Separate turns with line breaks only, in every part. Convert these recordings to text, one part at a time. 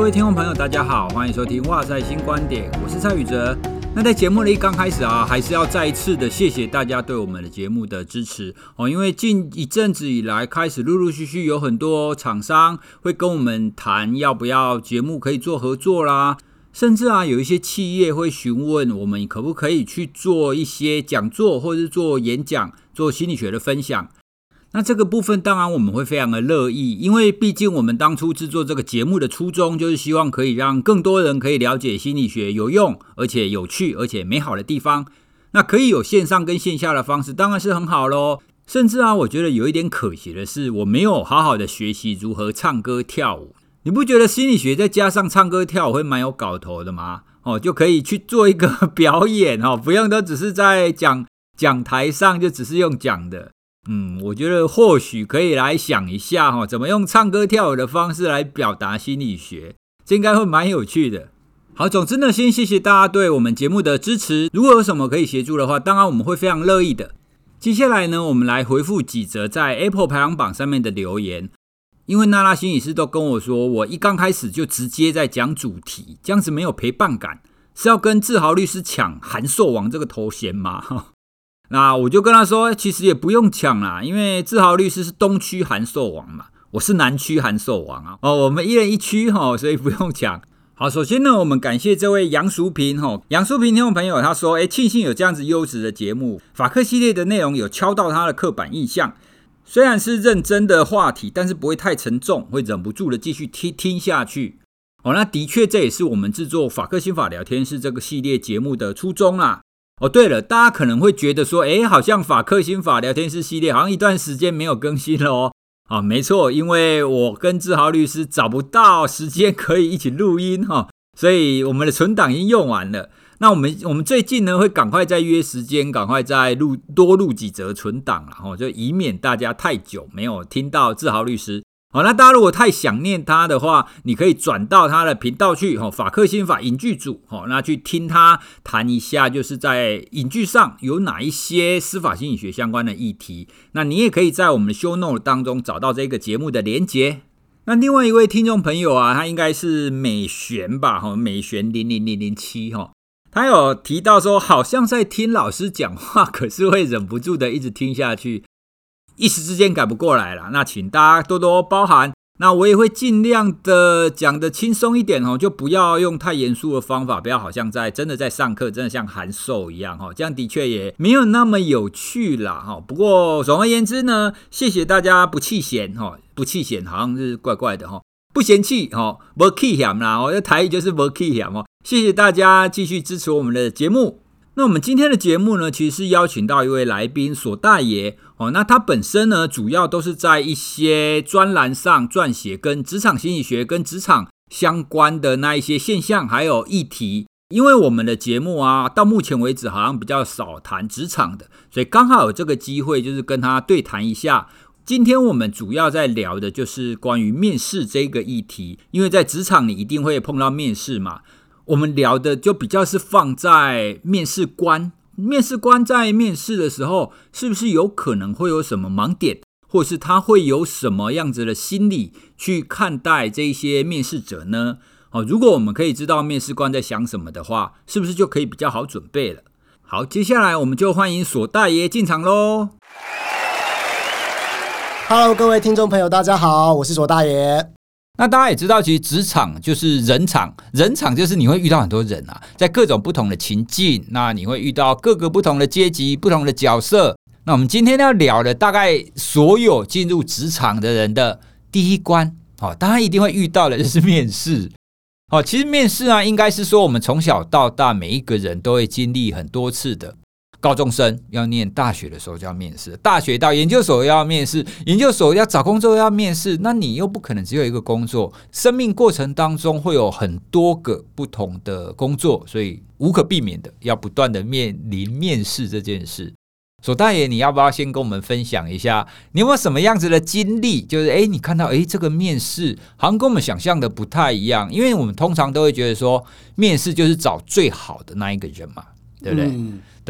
各位听众朋友，大家好，欢迎收听《哇塞新观点》，我是蔡宇哲。那在节目的一刚开始啊，还是要再一次的谢谢大家对我们的节目的支持哦。因为近一阵子以来，开始陆陆续续有很多厂商会跟我们谈要不要节目可以做合作啦，甚至啊有一些企业会询问我们可不可以去做一些讲座，或者是做演讲，做心理学的分享。那这个部分当然我们会非常的乐意，因为毕竟我们当初制作这个节目的初衷就是希望可以让更多人可以了解心理学有用，而且有趣，而且美好的地方。那可以有线上跟线下的方式，当然是很好喽。甚至啊，我觉得有一点可惜的是，我没有好好的学习如何唱歌跳舞。你不觉得心理学再加上唱歌跳舞会蛮有搞头的吗？哦，就可以去做一个 表演哦，不用都只是在讲讲台上就只是用讲的。嗯，我觉得或许可以来想一下哈，怎么用唱歌跳舞的方式来表达心理学，这应该会蛮有趣的。好，总之呢，先谢谢大家对我们节目的支持。如果有什么可以协助的话，当然我们会非常乐意的。接下来呢，我们来回复几则在 Apple 排行榜上面的留言。因为娜拉心理师都跟我说，我一刚开始就直接在讲主题，这样子没有陪伴感，是要跟志豪律师抢函授王这个头衔吗？那我就跟他说，其实也不用抢啦，因为志豪律师是东区函授王嘛，我是南区函授王啊。哦，我们一人一区哈，所以不用抢。好，首先呢，我们感谢这位杨淑平哈，杨淑平听众朋友他说，哎，庆幸有这样子优质的节目，法客系列的内容有敲到他的刻板印象，虽然是认真的话题，但是不会太沉重，会忍不住的继续听听下去。哦，那的确这也是我们制作法客心法聊天室这个系列节目的初衷啦。哦，对了，大家可能会觉得说，诶，好像法克心法聊天室系列好像一段时间没有更新了哦。啊，没错，因为我跟志豪律师找不到时间可以一起录音哈，所以我们的存档已经用完了。那我们我们最近呢会赶快再约时间，赶快再录多录几则存档，然后就以免大家太久没有听到志豪律师。好，那大家如果太想念他的话，你可以转到他的频道去，哈，法克心法影剧组，哈，那去听他谈一下，就是在影剧上有哪一些司法心理学相关的议题。那你也可以在我们的 show note 当中找到这个节目的连结。那另外一位听众朋友啊，他应该是美璇吧，哈，美璇零零零零七，哈，他有提到说，好像在听老师讲话，可是会忍不住的一直听下去。一时之间改不过来了，那请大家多多包涵。那我也会尽量的讲得轻松一点哦，就不要用太严肃的方法，不要好像在真的在上课，真的像函授一样哈，这样的确也没有那么有趣啦哈。不过总而言之呢，谢谢大家不弃嫌哈，不弃嫌好像是怪怪的哈，不嫌弃哈，不弃嫌啦，我的台语就是不弃嫌哦。谢谢大家继续支持我们的节目。那我们今天的节目呢，其实是邀请到一位来宾索大爷哦。那他本身呢，主要都是在一些专栏上撰写跟职场心理学、跟职场相关的那一些现象还有议题。因为我们的节目啊，到目前为止好像比较少谈职场的，所以刚好有这个机会，就是跟他对谈一下。今天我们主要在聊的就是关于面试这个议题，因为在职场你一定会碰到面试嘛。我们聊的就比较是放在面试官，面试官在面试的时候，是不是有可能会有什么盲点，或是他会有什么样子的心理去看待这些面试者呢？哦，如果我们可以知道面试官在想什么的话，是不是就可以比较好准备了？好，接下来我们就欢迎索大爷进场喽。
Hello，各位听众朋友，大家好，我是索大爷。
那大家也知道，其实职场就是人场，人场就是你会遇到很多人啊，在各种不同的情境，那你会遇到各个不同的阶级、不同的角色。那我们今天要聊的，大概所有进入职场的人的第一关，哦，大家一定会遇到的就是面试。哦，其实面试啊，应该是说我们从小到大每一个人都会经历很多次的。高中生要念大学的时候就要面试，大学到研究所要面试，研究所要找工作要面试，那你又不可能只有一个工作，生命过程当中会有很多个不同的工作，所以无可避免的要不断的面临面试这件事。索大爷，你要不要先跟我们分享一下，你有没有什么样子的经历？就是诶，你看到诶这个面试好像跟我们想象的不太一样，因为我们通常都会觉得说，面试就是找最好的那一个人嘛，对不对？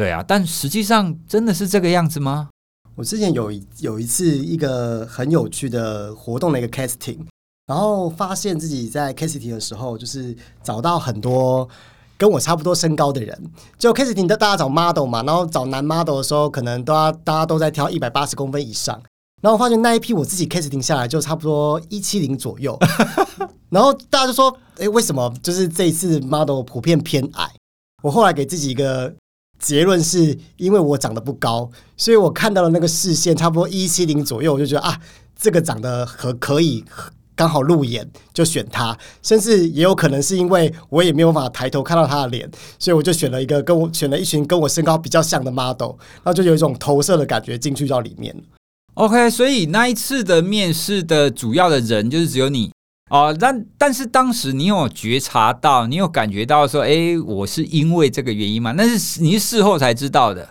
对啊，但实际上真的是这个样子吗？
我之前有有一次一个很有趣的活动的一个 casting，然后发现自己在 casting 的时候，就是找到很多跟我差不多身高的人。就 casting 的大家找 model 嘛，然后找男 model 的时候，可能都要大家都在挑一百八十公分以上。然后我发现那一批我自己 casting 下来就差不多一七零左右。然后大家就说：“哎，为什么就是这一次 model 普遍偏矮？”我后来给自己一个结论，是因为我长得不高，所以我看到了那个视线差不多一七零左右，我就觉得啊，这个长得可可以。刚好路演就选他，甚至也有可能是因为我也没有办法抬头看到他的脸，所以我就选了一个跟我选了一群跟我身高比较像的 model，然后就有一种投射的感觉进去到里面。
OK，所以那一次的面试的主要的人就是只有你哦，但但是当时你有觉察到，你有感觉到说，哎，我是因为这个原因吗？那是你是事后才知道的。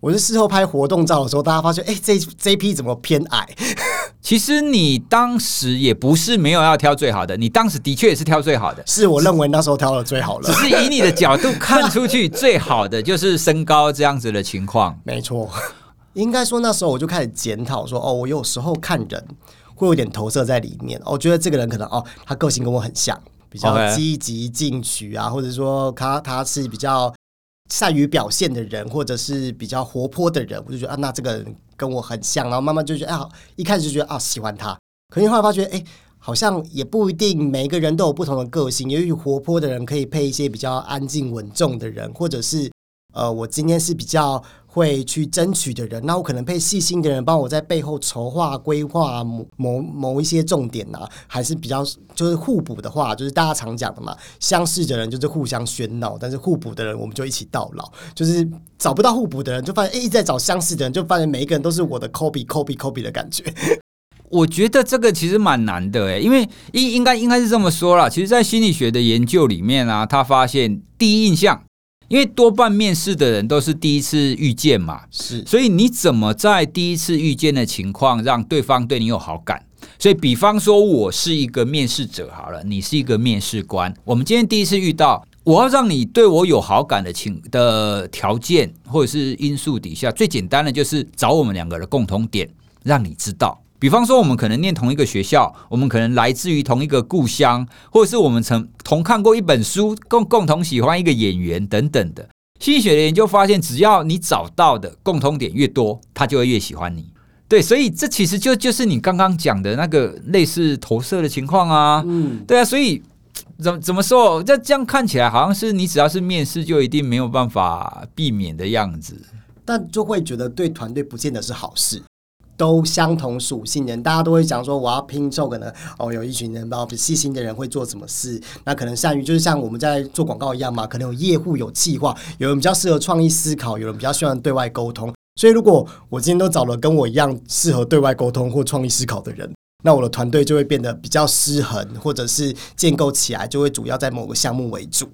我是事后拍活动照的时候，大家发现，哎，这这一批怎么偏矮？
其实你当时也不是没有要挑最好的，你当时的确也是挑最好的，
是我认为那时候挑的最好了。
只是以你的角度看出去，最好的就是身高这样子的情况。
没错，应该说那时候我就开始检讨说，哦，我有时候看人会有点投射在里面，我觉得这个人可能哦，他个性跟我很像，比较积极进取啊，或者说他他是比较。善于表现的人，或者是比较活泼的人，我就觉得啊，那这个人跟我很像，然后慢慢就觉得啊，一开始就觉得啊，喜欢他。可是后来发觉，哎，好像也不一定，每个人都有不同的个性。也许活泼的人可以配一些比较安静稳重的人，或者是呃，我今天是比较。会去争取的人，那我可能配细心的人帮我在背后筹划规划某某某一些重点呢、啊，还是比较就是互补的话，就是大家常讲的嘛，相似的人就是互相喧闹，但是互补的人我们就一起到老。就是找不到互补的人，就发现哎，一直在找相似的人，就发现每一个人都是我的 copy copy copy 的感觉。
我觉得这个其实蛮难的诶，因为应应该应该是这么说啦，其实，在心理学的研究里面啊，他发现第一印象。因为多半面试的人都是第一次遇见嘛，
是，
所以你怎么在第一次遇见的情况让对方对你有好感？所以，比方说我是一个面试者好了，你是一个面试官，我们今天第一次遇到，我要让你对我有好感的情的条件或者是因素底下，最简单的就是找我们两个的共同点，让你知道。比方说，我们可能念同一个学校，我们可能来自于同一个故乡，或者是我们曾同看过一本书，共共同喜欢一个演员等等的。心理学的研究发现，只要你找到的共通点越多，他就会越喜欢你。对，所以这其实就就是你刚刚讲的那个类似投射的情况啊。嗯，对啊，所以怎怎么说？这这样看起来好像是你只要是面试就一定没有办法避免的样子，
但就会觉得对团队不见得是好事。都相同属性的人，大家都会讲说我要拼凑，可能哦有一群人，包括细心的人会做什么事，那可能善于就是像我们在做广告一样嘛，可能有业务有计划，有人比较适合创意思考，有人比较喜欢对外沟通。所以如果我今天都找了跟我一样适合对外沟通或创意思考的人，那我的团队就会变得比较失衡，或者是建构起来就会主要在某个项目为主。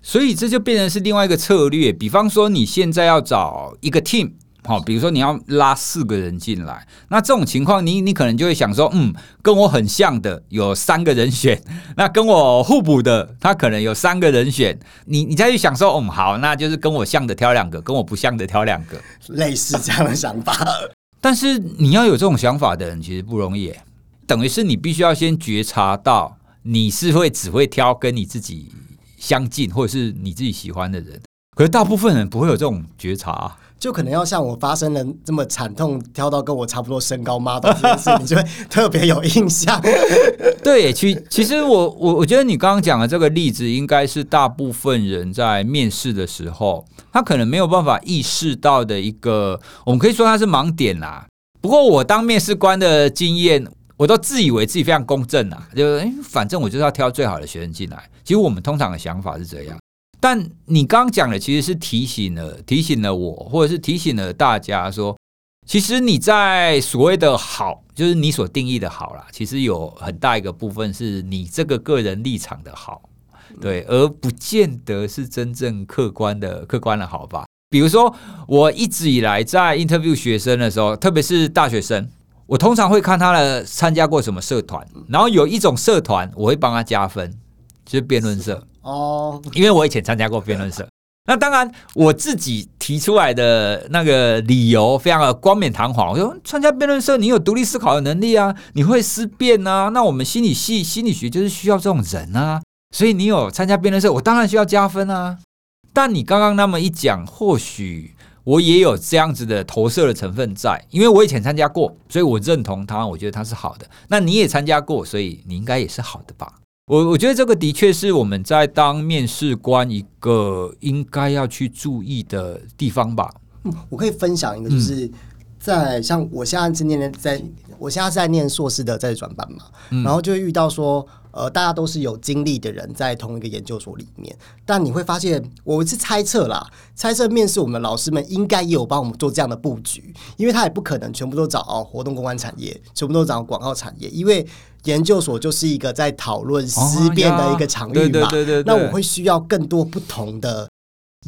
所以这就变成是另外一个策略，比方说你现在要找一个 team。好，比如说你要拉四个人进来，那这种情况，你你可能就会想说，嗯，跟我很像的有三个人选，那跟我互补的他可能有三个人选，你你再去想说，嗯，好，那就是跟我像的挑两个，跟我不像的挑两个，
类似这样的想法。
但是你要有这种想法的人其实不容易，等于是你必须要先觉察到你是会只会挑跟你自己相近或者是你自己喜欢的人，可是大部分人不会有这种觉察。
就可能要像我发生了这么惨痛，挑到跟我差不多身高 model 这件事，你就会特别有印象。
对，其其实我我我觉得你刚刚讲的这个例子，应该是大部分人在面试的时候，他可能没有办法意识到的一个，我们可以说他是盲点啦。不过我当面试官的经验，我都自以为自己非常公正啊，就哎，反正我就是要挑最好的学生进来。其实我们通常的想法是这样。但你刚刚讲的其实是提醒了提醒了我，或者是提醒了大家说，其实你在所谓的好，就是你所定义的好啦，其实有很大一个部分是你这个个人立场的好，对，而不见得是真正客观的客观的好吧？比如说，我一直以来在 interview 学生的时候，特别是大学生，我通常会看他的参加过什么社团，然后有一种社团我会帮他加分，就是辩论社。哦，因为我以前参加过辩论社，那当然，我自己提出来的那个理由非常的冠冕堂皇。我说，参加辩论社，你有独立思考的能力啊，你会思辨啊。那我们心理系心理学就是需要这种人啊，所以你有参加辩论社，我当然需要加分啊。但你刚刚那么一讲，或许我也有这样子的投射的成分在，因为我以前参加过，所以我认同他，我觉得他是好的。那你也参加过，所以你应该也是好的吧？我我觉得这个的确是我们在当面试官一个应该要去注意的地方吧。
嗯，我可以分享一个，就是在像我现在是念在，我现在是在念硕士的在转班嘛，然后就会遇到说。呃，大家都是有经历的人，在同一个研究所里面，但你会发现，我是猜测啦，猜测面试我们的老师们应该也有帮我们做这样的布局，因为他也不可能全部都找哦活动公关产业，全部都找广告产业，因为研究所就是一个在讨论思辨的一个场域嘛，对对对对，那我会需要更多不同的。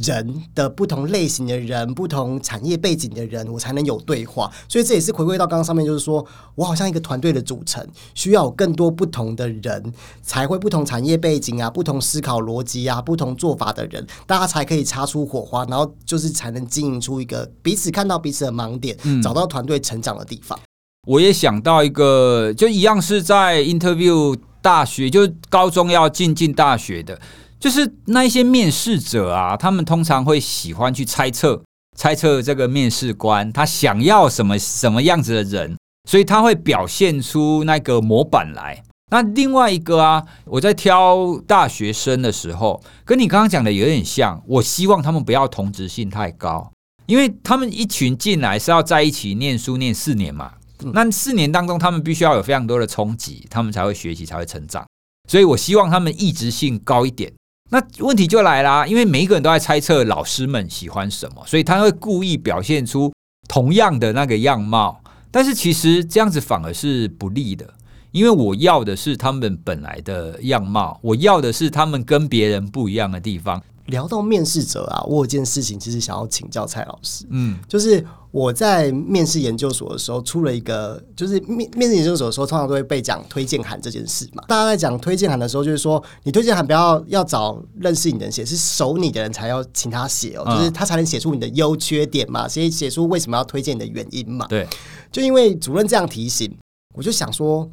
人的不同类型的人，不同产业背景的人，我才能有对话。所以这也是回归到刚刚上面，就是说我好像一个团队的组成，需要有更多不同的人，才会不同产业背景啊，不同思考逻辑啊，不同做法的人，大家才可以擦出火花，然后就是才能经营出一个彼此看到彼此的盲点，嗯、找到团队成长的地方。
我也想到一个，就一样是在 interview 大学，就高中要进进大学的。就是那一些面试者啊，他们通常会喜欢去猜测，猜测这个面试官他想要什么什么样子的人，所以他会表现出那个模板来。那另外一个啊，我在挑大学生的时候，跟你刚刚讲的有点像，我希望他们不要同质性太高，因为他们一群进来是要在一起念书念四年嘛，那四年当中他们必须要有非常多的冲击，他们才会学习，才会成长。所以我希望他们异质性高一点。那问题就来啦，因为每一个人都在猜测老师们喜欢什么，所以他会故意表现出同样的那个样貌。但是其实这样子反而是不利的，因为我要的是他们本来的样貌，我要的是他们跟别人不一样的地方。
聊到面试者啊，我有件事情其实想要请教蔡老师，嗯，就是我在面试研究所的时候出了一个，就是面面试研究所的时候，通常都会被讲推荐函这件事嘛。大家在讲推荐函的时候，就是说你推荐函不要要找认识你的人写，是熟你的人才要请他写哦，就是他才能写出你的优缺点嘛，所以写出为什么要推荐你的原因嘛。
对，
就因为主任这样提醒，我就想说。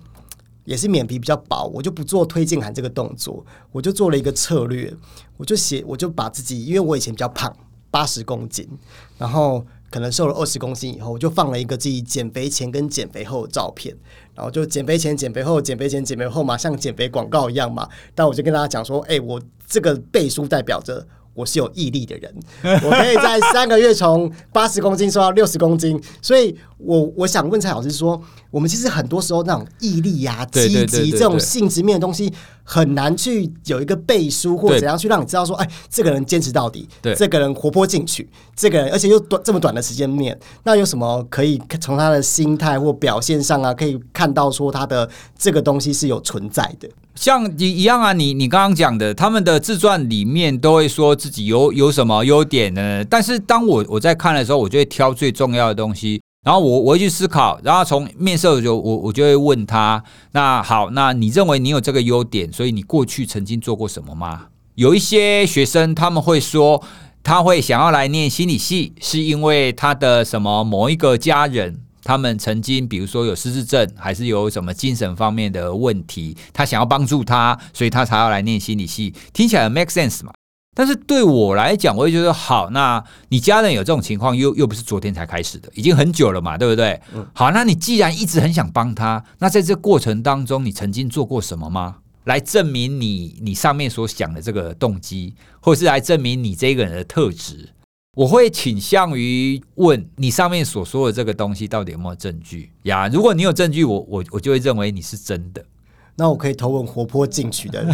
也是脸皮比较薄，我就不做推荐函这个动作，我就做了一个策略，我就写，我就把自己，因为我以前比较胖，八十公斤，然后可能瘦了二十公斤以后，我就放了一个自己减肥前跟减肥后的照片，然后就减肥前、减肥后、减肥前、减肥后嘛，像减肥广告一样嘛。但我就跟大家讲说，哎、我这个背书代表着。我是有毅力的人，我可以在三个月从八十公斤瘦到六十公斤，所以我我想问蔡老师说，我们其实很多时候那种毅力呀、啊、积极这种性质面的东西，很难去有一个背书或者怎样去让你知道说，哎，这个人坚持到底，对，这个人活泼进取，这个人而且又短这么短的时间面，那有什么可以从他的心态或表现上啊，可以看到说他的这个东西是有存在的。
像一一样啊，你你刚刚讲的，他们的自传里面都会说自己有有什么优点呢？但是当我我在看的时候，我就会挑最重要的东西，然后我我会去思考，然后从面试的时候，我我就会问他：那好，那你认为你有这个优点，所以你过去曾经做过什么吗？有一些学生他们会说，他会想要来念心理系，是因为他的什么某一个家人。他们曾经，比如说有失智症，还是有什么精神方面的问题，他想要帮助他，所以他才要来念心理系，听起来很 make sense 嘛。但是对我来讲，我会觉得好，那你家人有这种情况，又又不是昨天才开始的，已经很久了嘛，对不对？好，那你既然一直很想帮他，那在这过程当中，你曾经做过什么吗？来证明你你上面所想的这个动机，或是来证明你这个人的特质？我会倾向于问你上面所说的这个东西到底有没有证据呀？如果你有证据，我我我就会认为你是真的。
那我可以投问活泼进取的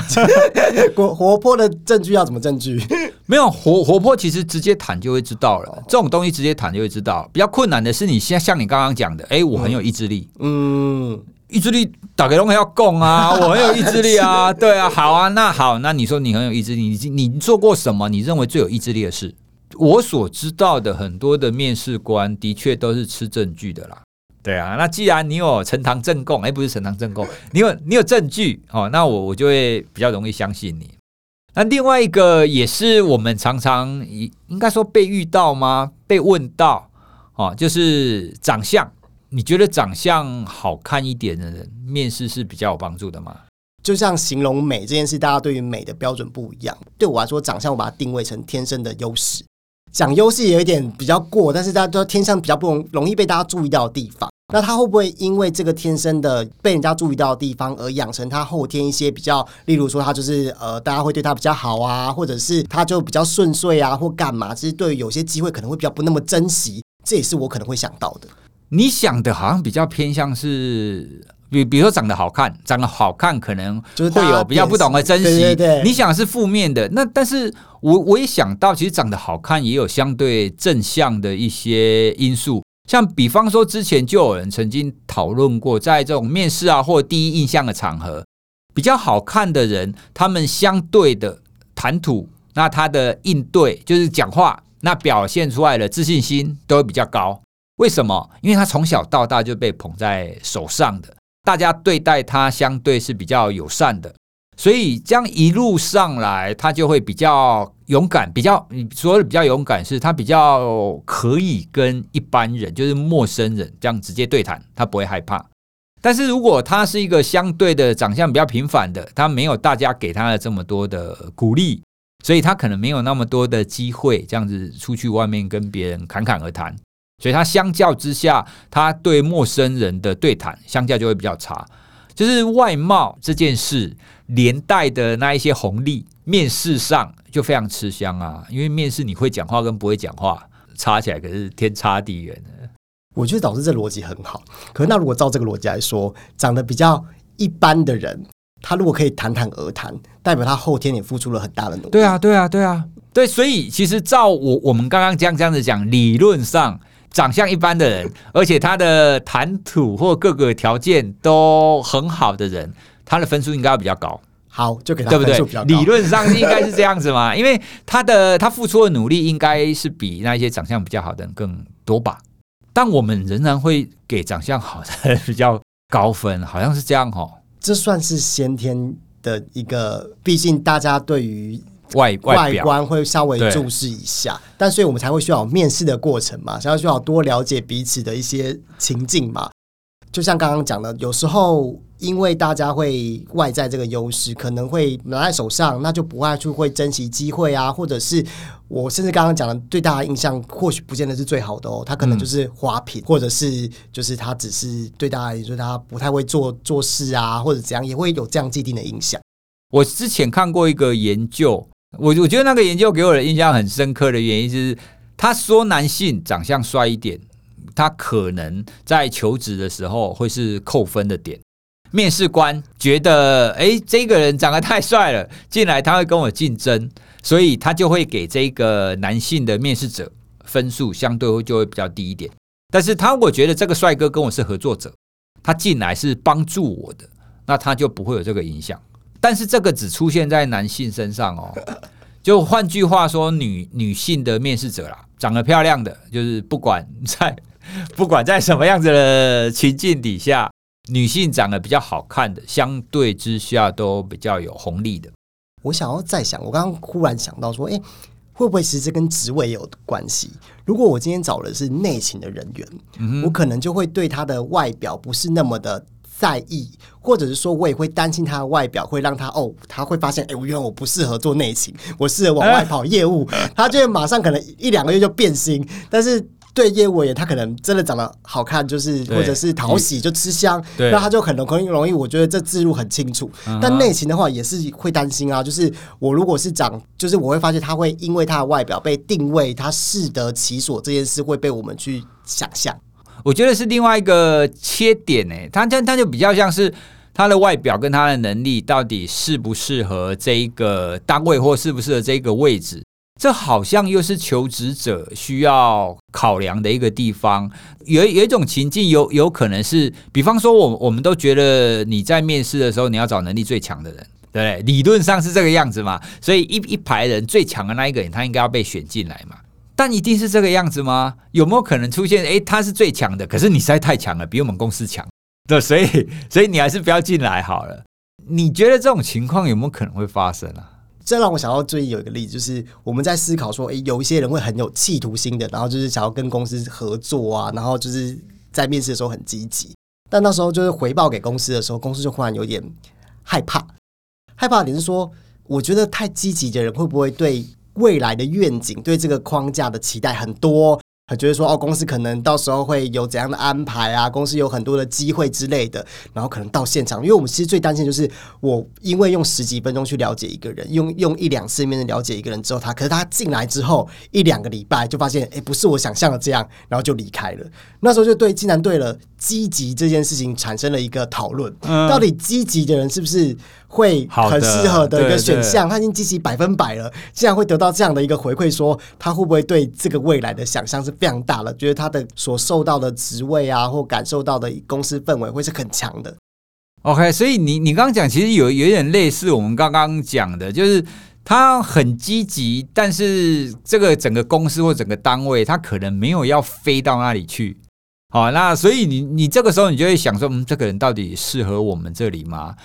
活活泼的证据要怎么证据？
没有活活泼，其实直接谈就会知道了。这种东西直接谈就会知道。比较困难的是，你像像你刚刚讲的，哎，我很有意志力。嗯，意志力打给龙还要供啊，我很有意志力啊。对啊，好啊，那好，那你说你很有意志力，你你做过什么？你认为最有意志力的事？我所知道的很多的面试官的确都是吃证据的啦。对啊，那既然你有呈堂证供，哎，不是呈堂证供，你有你有证据哦，那我我就会比较容易相信你。那另外一个也是我们常常应该说被遇到吗？被问到哦，就是长相。你觉得长相好看一点的人面试是比较有帮助的吗？
就像形容美这件事，大家对于美的标准不一样。对我来说，长相我把它定位成天生的优势。讲优势有一点比较过，但是大家都天生比较不容容易被大家注意到的地方。那他会不会因为这个天生的被人家注意到的地方，而养成他后天一些比较，例如说他就是呃，大家会对他比较好啊，或者是他就比较顺遂啊，或干嘛？其实对于有些机会可能会比较不那么珍惜，这也是我可能会想到的。
你想的好像比较偏向是，比比如说长得好看，长得好看可能会有比较不懂得珍惜。
对对对，
你想的是负面的，那但是我我也想到，其实长得好看也有相对正向的一些因素。像比方说，之前就有人曾经讨论过，在这种面试啊或第一印象的场合，比较好看的人，他们相对的谈吐，那他的应对就是讲话，那表现出来的自信心都会比较高。为什么？因为他从小到大就被捧在手上的，大家对待他相对是比较友善的。所以这样一路上来，他就会比较勇敢，比较你说的比较勇敢，是他比较可以跟一般人，就是陌生人这样直接对谈，他不会害怕。但是如果他是一个相对的长相比较平凡的，他没有大家给他的这么多的鼓励，所以他可能没有那么多的机会这样子出去外面跟别人侃侃而谈。所以他相较之下，他对陌生人的对谈相较就会比较差。就是外貌这件事连带的那一些红利，面试上就非常吃香啊。因为面试你会讲话跟不会讲话差起来可是天差地远的。
我觉得导师这逻辑很好，可是那如果照这个逻辑来说，长得比较一般的人，他如果可以侃侃而谈，代表他后天也付出了很大的努力。
对啊，对啊，对啊，对。所以其实照我我们刚刚这样这样子讲，理论上。长相一般的人，而且他的谈吐或各个条件都很好的人，他的分数应该要比较高。
好，就给他。
对不对？理论上应该是这样子嘛，因为他的他付出的努力应该是比那些长相比较好的人更多吧。但我们仍然会给长相好的人比较高分，好像是这样哦。
这算是先天的一个，毕竟大家对于。
外外
观会稍微注视一下，但所以我们才会需要面试的过程嘛，才要需要多了解彼此的一些情境嘛。就像刚刚讲的，有时候因为大家会外在这个优势，可能会拿在手上，那就不爱去会珍惜机会啊，或者是我甚至刚刚讲的对大家印象或许不见得是最好的哦，他可能就是花瓶，或者是就是他只是对大家，也就是他不太会做做事啊，或者怎样，也会有这样既定的影响。
我之前看过一个研究。我我觉得那个研究给我的印象很深刻的原因是，他说男性长相帅一点，他可能在求职的时候会是扣分的点。面试官觉得，哎，这个人长得太帅了，进来他会跟我竞争，所以他就会给这个男性的面试者分数相对会就会比较低一点。但是他如果觉得这个帅哥跟我是合作者，他进来是帮助我的，那他就不会有这个影响。但是这个只出现在男性身上哦，就换句话说，女女性的面试者啦，长得漂亮的，就是不管在 不管在什么样子的情境底下，女性长得比较好看的，相对之下都比较有红利的。
我想要再想，我刚刚忽然想到说，哎，会不会其实跟职位有关系？如果我今天找的是内勤的人员，嗯，我可能就会对他的外表不是那么的。在意，或者是说，我也会担心他的外表会让他哦，他会发现，哎，我原来我不适合做内勤，我适合往外跑业务，他就会马上可能一两个月就变心。但是对业务员，他可能真的长得好看，就是或者是讨喜就吃香，那他就很容易容易，我觉得这字路很清楚。但内勤的话也是会担心啊，就是我如果是长，就是我会发现他会因为他的外表被定位，他适得其所这件事会被我们去想象。
我觉得是另外一个切点诶，他他他就比较像是他的外表跟他的能力到底适不适合这一个单位或适不适合这一个位置，这好像又是求职者需要考量的一个地方。有有一种情境有有可能是，比方说我我们都觉得你在面试的时候你要找能力最强的人，对？理论上是这个样子嘛，所以一一排人最强的那一个人他应该要被选进来嘛。但一定是这个样子吗？有没有可能出现？诶，他是最强的，可是你实在太强了，比我们公司强，对，所以 所以你还是不要进来好了。你觉得这种情况有没有可能会发生啊？
这让我想到最近有一个例子，就是我们在思考说，诶、欸，有一些人会很有企图心的，然后就是想要跟公司合作啊，然后就是在面试的时候很积极，但那时候就是回报给公司的时候，公司就忽然有点害怕。害怕你是说，我觉得太积极的人会不会对未来的愿景、对这个框架的期待很多？他觉得说哦，公司可能到时候会有怎样的安排啊？公司有很多的机会之类的，然后可能到现场，因为我们其实最担心就是我因为用十几分钟去了解一个人，用用一两次面的了解一个人之后，他可是他进来之后一两个礼拜就发现，哎，不是我想象的这样，然后就离开了。那时候就对，竟然对了积极这件事情产生了一个讨论，嗯、到底积极的人是不是？会很适合的一个选项，他已经积极百分百了，竟然会得到这样的一个回馈，说他会不会对这个未来的想象是非常大了，觉得他的所受到的职位啊，或感受到的公司氛围会是很强的。
OK，所以你你刚刚讲其实有有一点类似我们刚刚讲的，就是他很积极，但是这个整个公司或整个单位，他可能没有要飞到那里去。好，那所以你你这个时候你就会想说，嗯，这个人到底适合我们这里吗？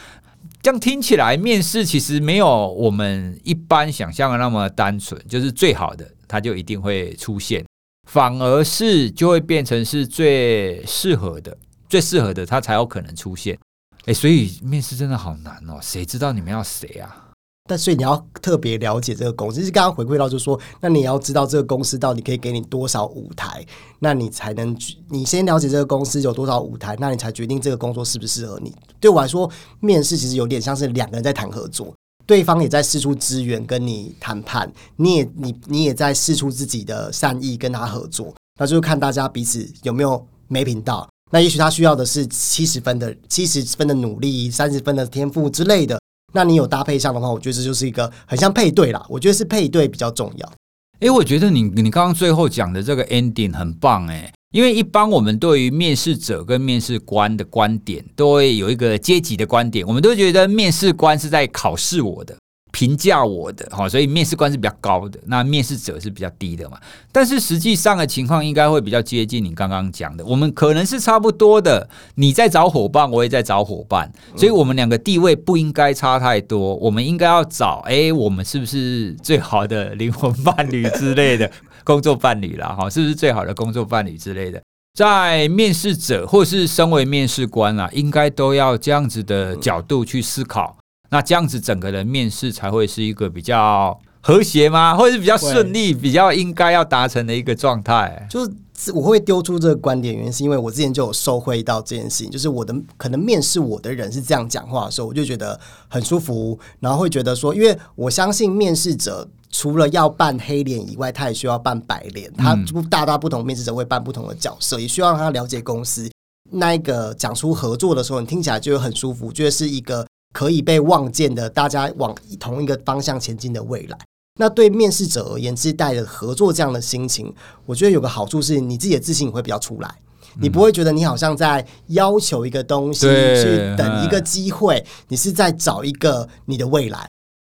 这样听起来，面试其实没有我们一般想象的那么单纯，就是最好的它就一定会出现，反而是就会变成是最适合的，最适合的它才有可能出现。诶，所以面试真的好难哦，谁知道你们要谁啊？
但所以你要特别了解这个公司，就是刚刚回馈到，就是说，那你要知道这个公司到底可以给你多少舞台，那你才能，你先了解这个公司有多少舞台，那你才决定这个工作适不适合你。对我来说，面试其实有点像是两个人在谈合作，对方也在试出资源跟你谈判，你也你你也在试出自己的善意跟他合作，那就是看大家彼此有没有没频道。那也许他需要的是七十分的七十分的努力，三十分的天赋之类的。那你有搭配上的话，我觉得这就是一个很像配对啦。我觉得是配对比较重要。
诶、我觉得你你刚刚最后讲的这个 ending 很棒诶、因为一般我们对于面试者跟面试官的观点都会有一个阶级的观点，我们都觉得面试官是在考试我的。评价我的哈，所以面试官是比较高的，那面试者是比较低的嘛。但是实际上的情况应该会比较接近你刚刚讲的，我们可能是差不多的。你在找伙伴，我也在找伙伴，所以我们两个地位不应该差太多。我们应该要找，哎，我们是不是最好的灵魂伴侣之类的 工作伴侣啦？哈，是不是最好的工作伴侣之类的？在面试者或是身为面试官啊，应该都要这样子的角度去思考。那这样子整个人面试才会是一个比较和谐吗？或者是比较顺利、比较应该要达成的一个状态？
就是我会丢出这个观点，原因是因为我之前就有受惠到这件事情，就是我的可能面试我的人是这样讲话的时候，我就觉得很舒服，然后会觉得说，因为我相信面试者除了要扮黑脸以外，他也需要扮白脸，他大大不同，面试者会扮不同的角色，也需要让他了解公司。那一个讲出合作的时候，你听起来就会很舒服，觉得是一个。可以被望见的，大家往同一个方向前进的未来。那对面试者而言，是带着合作这样的心情。我觉得有个好处是，你自己的自信也会比较出来，你不会觉得你好像在要求一个东西，去等一个机会，你是在找一个你的未来。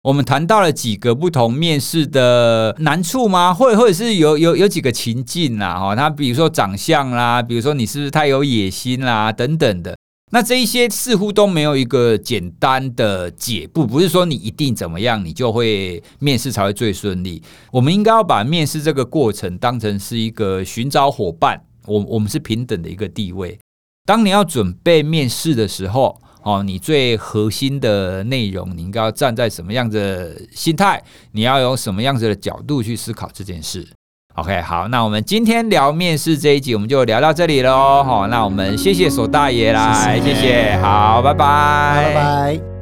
我们谈到了几个不同面试的难处吗？或者或者是有有有几个情境啦？哈，他比如说长相啦，比如说你是不是太有野心啦，等等的。那这一些似乎都没有一个简单的解不，不是说你一定怎么样，你就会面试才会最顺利。我们应该要把面试这个过程当成是一个寻找伙伴，我我们是平等的一个地位。当你要准备面试的时候，哦，你最核心的内容，你应该要站在什么样的心态？你要用什么样子的角度去思考这件事？OK，好，那我们今天聊面试这一集，我们就聊到这里喽。好，那我们谢谢索大爷来，谢谢，谢谢，好，拜拜，
拜拜。